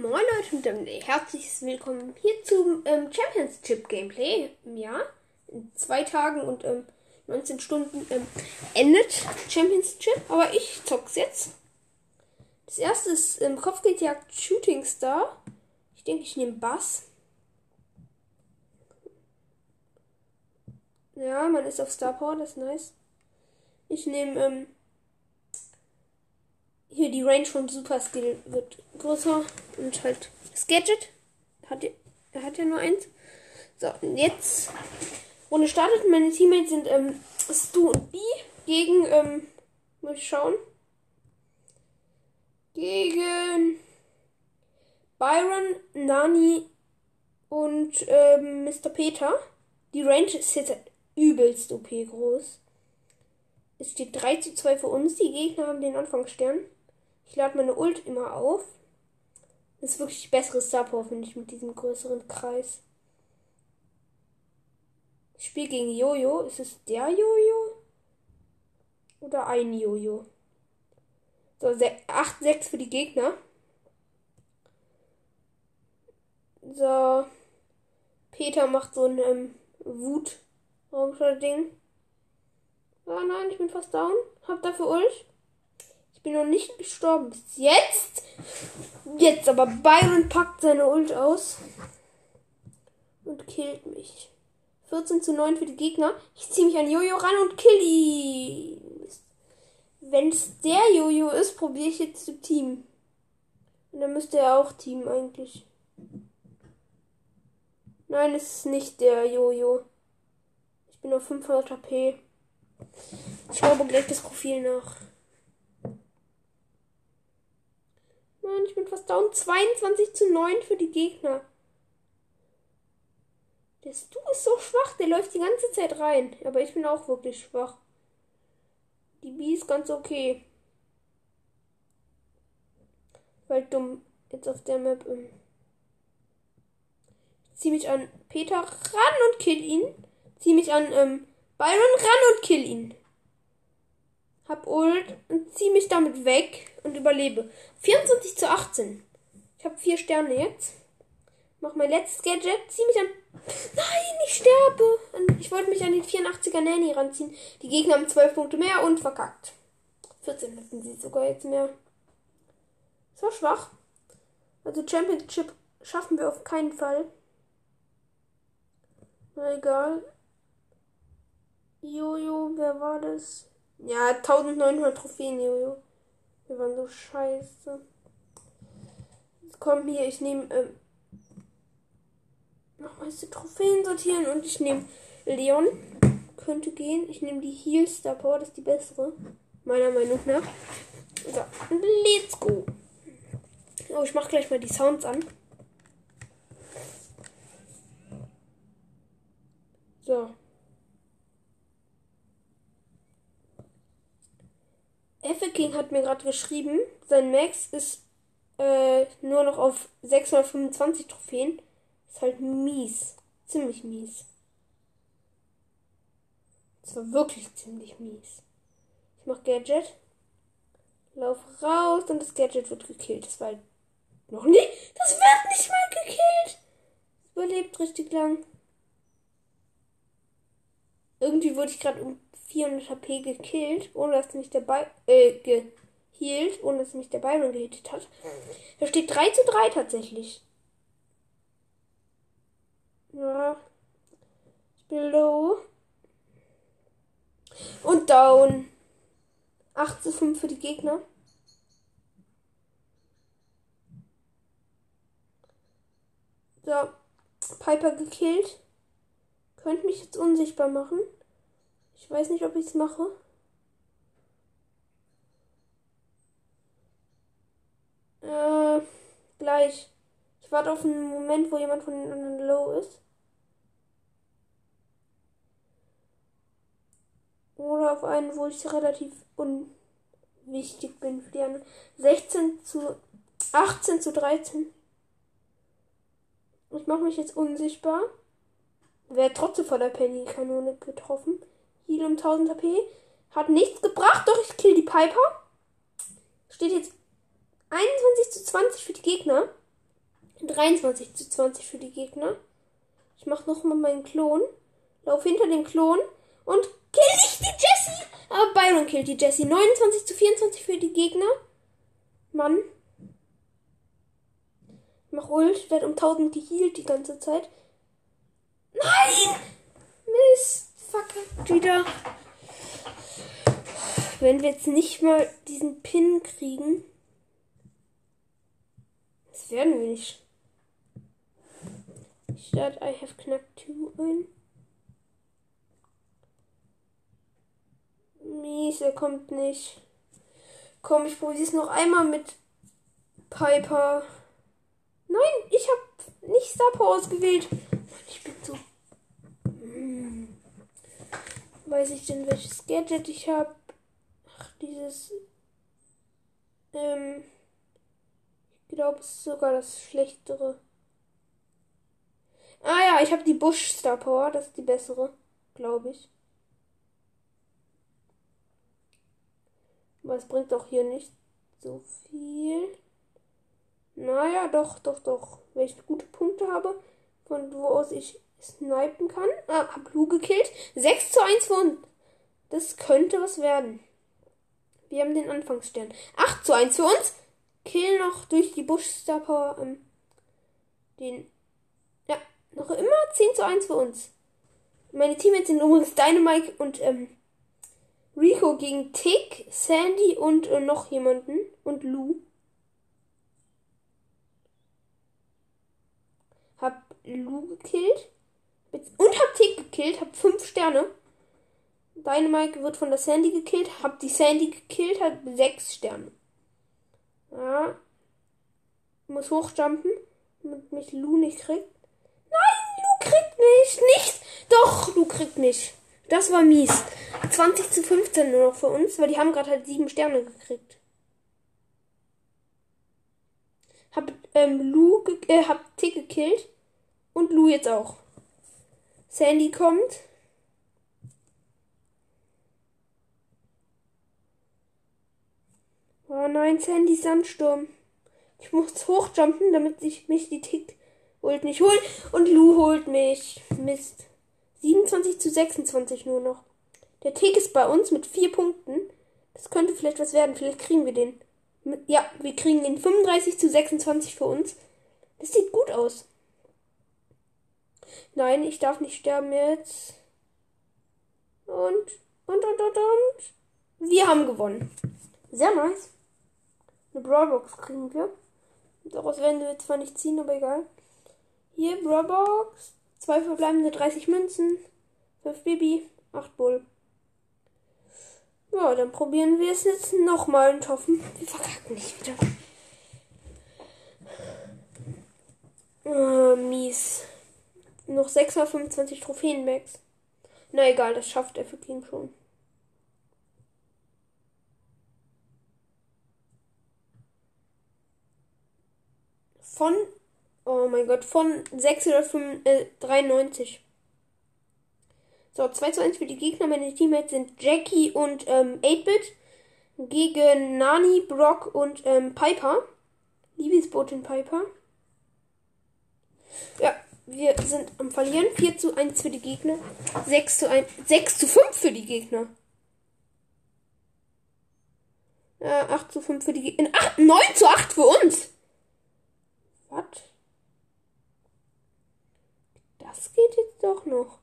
Moin Leute und ähm, herzliches Willkommen hier zum ähm, Championship Gameplay. Ja, in zwei Tagen und ähm, 19 Stunden ähm, endet Championship, aber ich zock's jetzt. Das erste ist ähm, Kopfgeldjagd Shooting Star. Ich denke, ich nehme Bass. Ja, man ist auf Star Power, das ist nice. Ich nehme ähm, hier die Range von Super Skill wird größer und halt das Gadget hat er hat ja nur eins. So, und jetzt Runde startet. Meine Teammates sind ähm, Stu und B gegen ähm, muss ich schauen gegen Byron, Nani und ähm, Mr. Peter. Die Range ist jetzt übelst OP groß. Es steht 3 zu 2 für uns. Die Gegner haben den Anfangsstern. Ich lade meine Ult immer auf. Das ist wirklich besseres Power, finde ich, mit diesem größeren Kreis. Ich spiele gegen Jojo. Ist es der Jojo? Oder ein Jojo? So, 8-6 für die Gegner. So. Peter macht so ein ähm, Wut-Raumschau-Ding. Oh nein, ich bin fast down. Hab dafür Ult. Ich bin noch nicht gestorben bis jetzt. Jetzt aber Byron packt seine Ult aus. Und killt mich. 14 zu 9 für die Gegner. Ich ziehe mich an Jojo ran und kill ihn. Wenn es der Jojo ist, probiere ich jetzt zu Team. Und dann müsste er auch Team eigentlich. Nein, es ist nicht der Jojo. Ich bin auf 500 HP. Ich schaue gleich das Profil nach. Nein, ich bin fast down. 22 zu 9 für die Gegner. Der Stu ist so schwach, der läuft die ganze Zeit rein. Aber ich bin auch wirklich schwach. Die B ist ganz okay. Weil dumm jetzt auf der Map. Ähm, ich zieh mich an Peter ran und kill ihn. Zieh mich an ähm, Byron ran und kill ihn. Hab Ult und zieh mich damit weg und überlebe. 24 zu 18. Ich habe vier Sterne jetzt. Mach mein letztes Gadget. Zieh mich an. Nein, ich sterbe. Ich wollte mich an den 84er Nanny ranziehen. Die Gegner haben 12 Punkte mehr und verkackt. 14 hatten sie sogar jetzt mehr. So schwach. Also Championship schaffen wir auf keinen Fall. Na egal. Jojo, wer war das? Ja, 1900 Trophäen, Jojo. Wir waren so scheiße. Komm hier, ich nehme ähm, nochmal die Trophäen sortieren und ich nehme Leon. Könnte gehen. Ich nehme die Heal Star Power, das ist die bessere. Meiner Meinung nach. So, let's go. Oh, ich mach gleich mal die Sounds an. So. King hat mir gerade geschrieben, sein Max ist äh, nur noch auf 625 Trophäen. Ist halt mies. Ziemlich mies. Das war wirklich ziemlich mies. Ich mach Gadget. Lauf raus und das Gadget wird gekillt. Das war halt noch nie. Das wird nicht mal gekillt. Überlebt richtig lang. Irgendwie wurde ich gerade um 400 HP gekillt, ohne dass mich dabei äh, gehielt, ohne dass mich der Byron gehittet hat. Da steht 3 zu 3 tatsächlich. Ja. Ich bin low. Und down. 8 zu 5 für die Gegner. So. Piper gekillt. Könnte mich jetzt unsichtbar machen. Ich weiß nicht, ob ich es mache. Äh, gleich. Ich warte auf einen Moment, wo jemand von den anderen low ist. Oder auf einen, wo ich relativ unwichtig bin für die anderen. 16 zu 18 zu 13. Ich mache mich jetzt unsichtbar. Wer trotzdem von der Penny-Kanone getroffen. Heal um 1000 HP. Hat nichts gebracht, doch ich kill die Piper. Steht jetzt 21 zu 20 für die Gegner. 23 zu 20 für die Gegner. Ich mache nochmal meinen Klon. Lauf hinter dem Klon und kill nicht die Jessie. Aber Byron killt die Jessie. 29 zu 24 für die Gegner. Mann. Mach Ult, werd um 1000 geheilt die ganze Zeit. Nein! Mist. Fuck, wieder. Wenn wir jetzt nicht mal diesen Pin kriegen. Das werden wir nicht. Ich starte I have knacked 2 ein. Mies, er kommt nicht. Komm, ich probiere es noch einmal mit Piper. Nein, ich habe nicht Star Power ausgewählt. Ich bin so. Weiß ich denn, welches Gadget ich habe? Ach, dieses. Ähm. Ich glaube, es ist sogar das schlechtere. Ah ja, ich habe die Bush Star Power. Das ist die bessere, glaube ich. Aber es bringt auch hier nicht so viel. Naja, doch, doch, doch. Wenn ich gute Punkte habe, von wo aus ich snipen kann. Ah, hab Lu gekillt. 6 zu 1 für. Das könnte was werden. Wir haben den Anfangsstern. 8 zu 1 für uns. Kill noch durch die Bush. Ähm, den. Ja, noch immer 10 zu 1 für uns. Meine Teammates sind übrigens Dynamite und ähm, Rico gegen Tick, Sandy und äh, noch jemanden. Und Lou. Hab Lou gekillt. Und hab Tick gekillt. Hab 5 Sterne. Dynamite wird von der Sandy gekillt. Hab die Sandy gekillt. Hab 6 Sterne. Ja. Muss hochjumpen. Damit mich Lou nicht kriegt. Nein, Lou kriegt mich. Nicht. Doch, Lou kriegt mich. Das war mies. 20 zu 15 nur noch für uns, weil die haben gerade halt sieben Sterne gekriegt. Hab ähm, Lou ge äh, hab Tick gekillt. Und Lou jetzt auch. Sandy kommt. Oh nein, Sandy Sandsturm. Ich muss hochjumpen, damit ich mich die Tick holt nicht holen. Und Lou holt mich. Mist. 27 zu 26 nur noch. Der Tick ist bei uns mit vier Punkten. Das könnte vielleicht was werden. Vielleicht kriegen wir den. Ja, wir kriegen den 35 zu 26 für uns. Das sieht gut aus. Nein, ich darf nicht sterben jetzt. Und, und, und, und, und. Wir haben gewonnen. Sehr nice. Eine Brawlbox kriegen wir. Daraus werden wir zwar nicht ziehen, aber egal. Hier, Brawlbox. Zwei verbleibende 30 Münzen. 5 Baby. 8 Bull. Ja, dann probieren wir es jetzt nochmal und hoffen, wir verkacken nicht wieder. Oh, mies. Noch 625 Trophäenbags. Na egal, das schafft er für King schon. Von, oh mein Gott, von 693. So, 2 zu 1 für die Gegner. Meine Teammates sind Jackie und ähm, 8-Bit gegen Nani, Brock und ähm, Piper. Liebesbotin Piper. Ja, wir sind am Verlieren. 4 zu 1 für die Gegner. 6 zu 1, 6 zu 5 für die Gegner. Ja, 8 zu 5 für die Gegner. 8, 9 zu 8 für uns. Was? Das geht jetzt doch noch.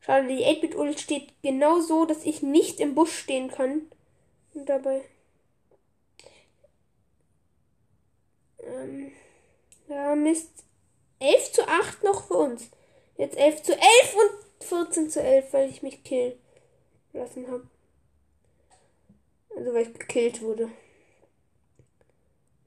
Schade, die 8-Bit-Ult steht genau so, dass ich nicht im Busch stehen kann. Und dabei. Ähm, ja, Mist. 11 zu 8 noch für uns. Jetzt 11 zu 11 und 14 zu 11, weil ich mich killen lassen habe. Also, weil ich gekillt wurde.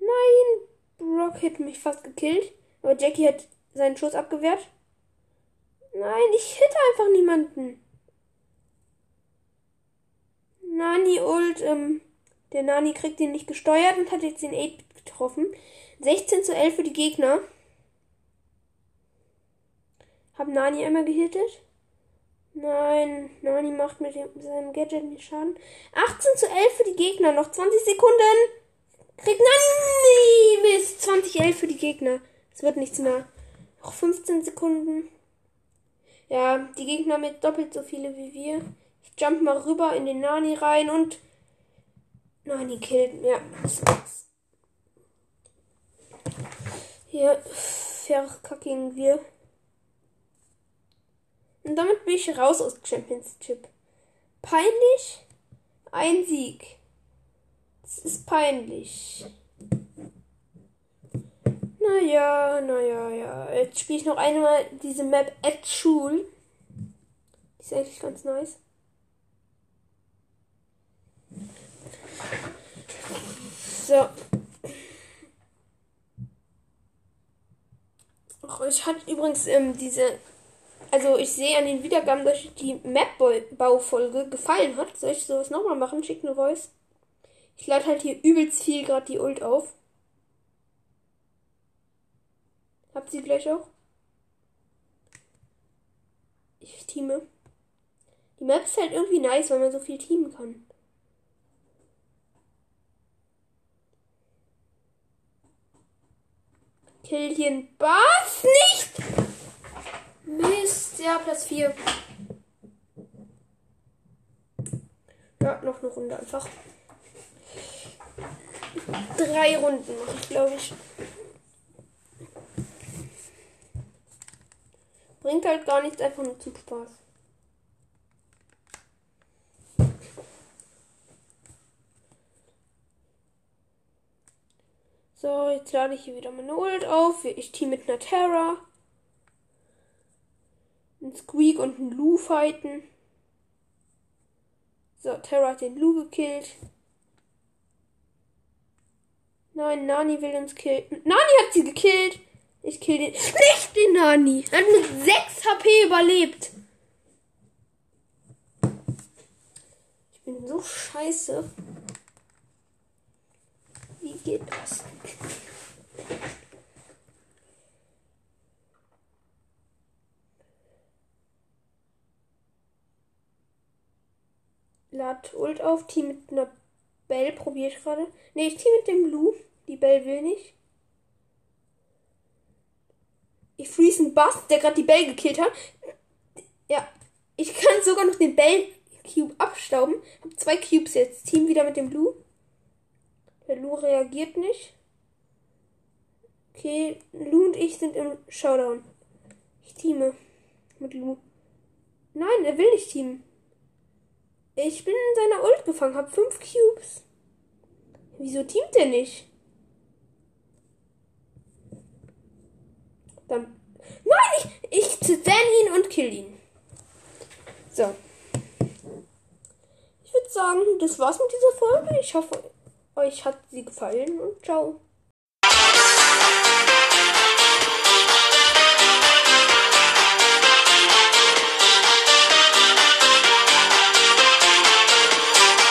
Nein! Brock hätte mich fast gekillt. Aber Jackie hat seinen Schuss abgewehrt. Nein, ich hitte einfach niemanden. Nani ult, ähm, der Nani kriegt ihn nicht gesteuert und hat jetzt den 8 getroffen. 16 zu 11 für die Gegner. Hab Nani einmal gehittet. Nein, Nani macht mit dem, seinem Gadget nicht Schaden. 18 zu 11 für die Gegner, noch 20 Sekunden. Kriegt Nani Mist. 20 11 für die Gegner. Es wird nichts mehr. Noch 15 Sekunden. Ja, die Gegner mit doppelt so viele wie wir. Ich jump mal rüber in den Nani rein und Nani killt. Ja, Hier verkacken wir. Und damit bin ich raus aus Championship. Peinlich? Ein Sieg. Das ist peinlich. Naja, naja, ja. Jetzt spiele ich noch einmal diese Map at Schul. Die ist eigentlich ganz nice. So. Ich hatte übrigens ähm, diese also ich sehe an den Wiedergaben, dass die Map-Baufolge gefallen hat. Soll ich sowas nochmal machen? Schickt eine Voice. Ich lade halt hier übelst viel gerade die Ult auf. Habt sie gleich auch? Ich teame. Die Map ist halt irgendwie nice, weil man so viel teamen kann. Kill ein Bass nicht! Mist, ja, Platz 4. Ja, noch eine Runde einfach. Drei Runden mache ich, glaube ich. Bringt halt gar nichts, einfach nur zum Spaß. So, jetzt lade ich hier wieder meine Ult auf. Ich team mit einer Terra ein Squeak und ein Lou fighten. So, Terra hat den Lou gekillt. Nein, Nani will uns killen. Nani hat sie gekillt. Ich kill den. Nicht den Nani. Er hat mit 6 HP überlebt. Ich bin so scheiße. Geht das? Lad Ult auf. Team mit einer Bell probiere ich gerade. Ne, ich team mit dem Blue. Die Bell will nicht. Ich freeze einen Bass, der gerade die Bell gekillt hat. Ja, ich kann sogar noch den Bell Cube abstauben. Hab zwei Cubes jetzt. Team wieder mit dem Blue. Der Lu reagiert nicht. Okay, Lu und ich sind im Showdown. Ich teame mit Lu. Nein, er will nicht teamen. Ich bin in seiner Ult gefangen, hab fünf Cubes. Wieso teamt er nicht? Dann. Nein, ich, ich zerren ihn und kill ihn. So. Ich würde sagen, das war's mit dieser Folge. Ich hoffe, euch hat sie gefallen und ciao.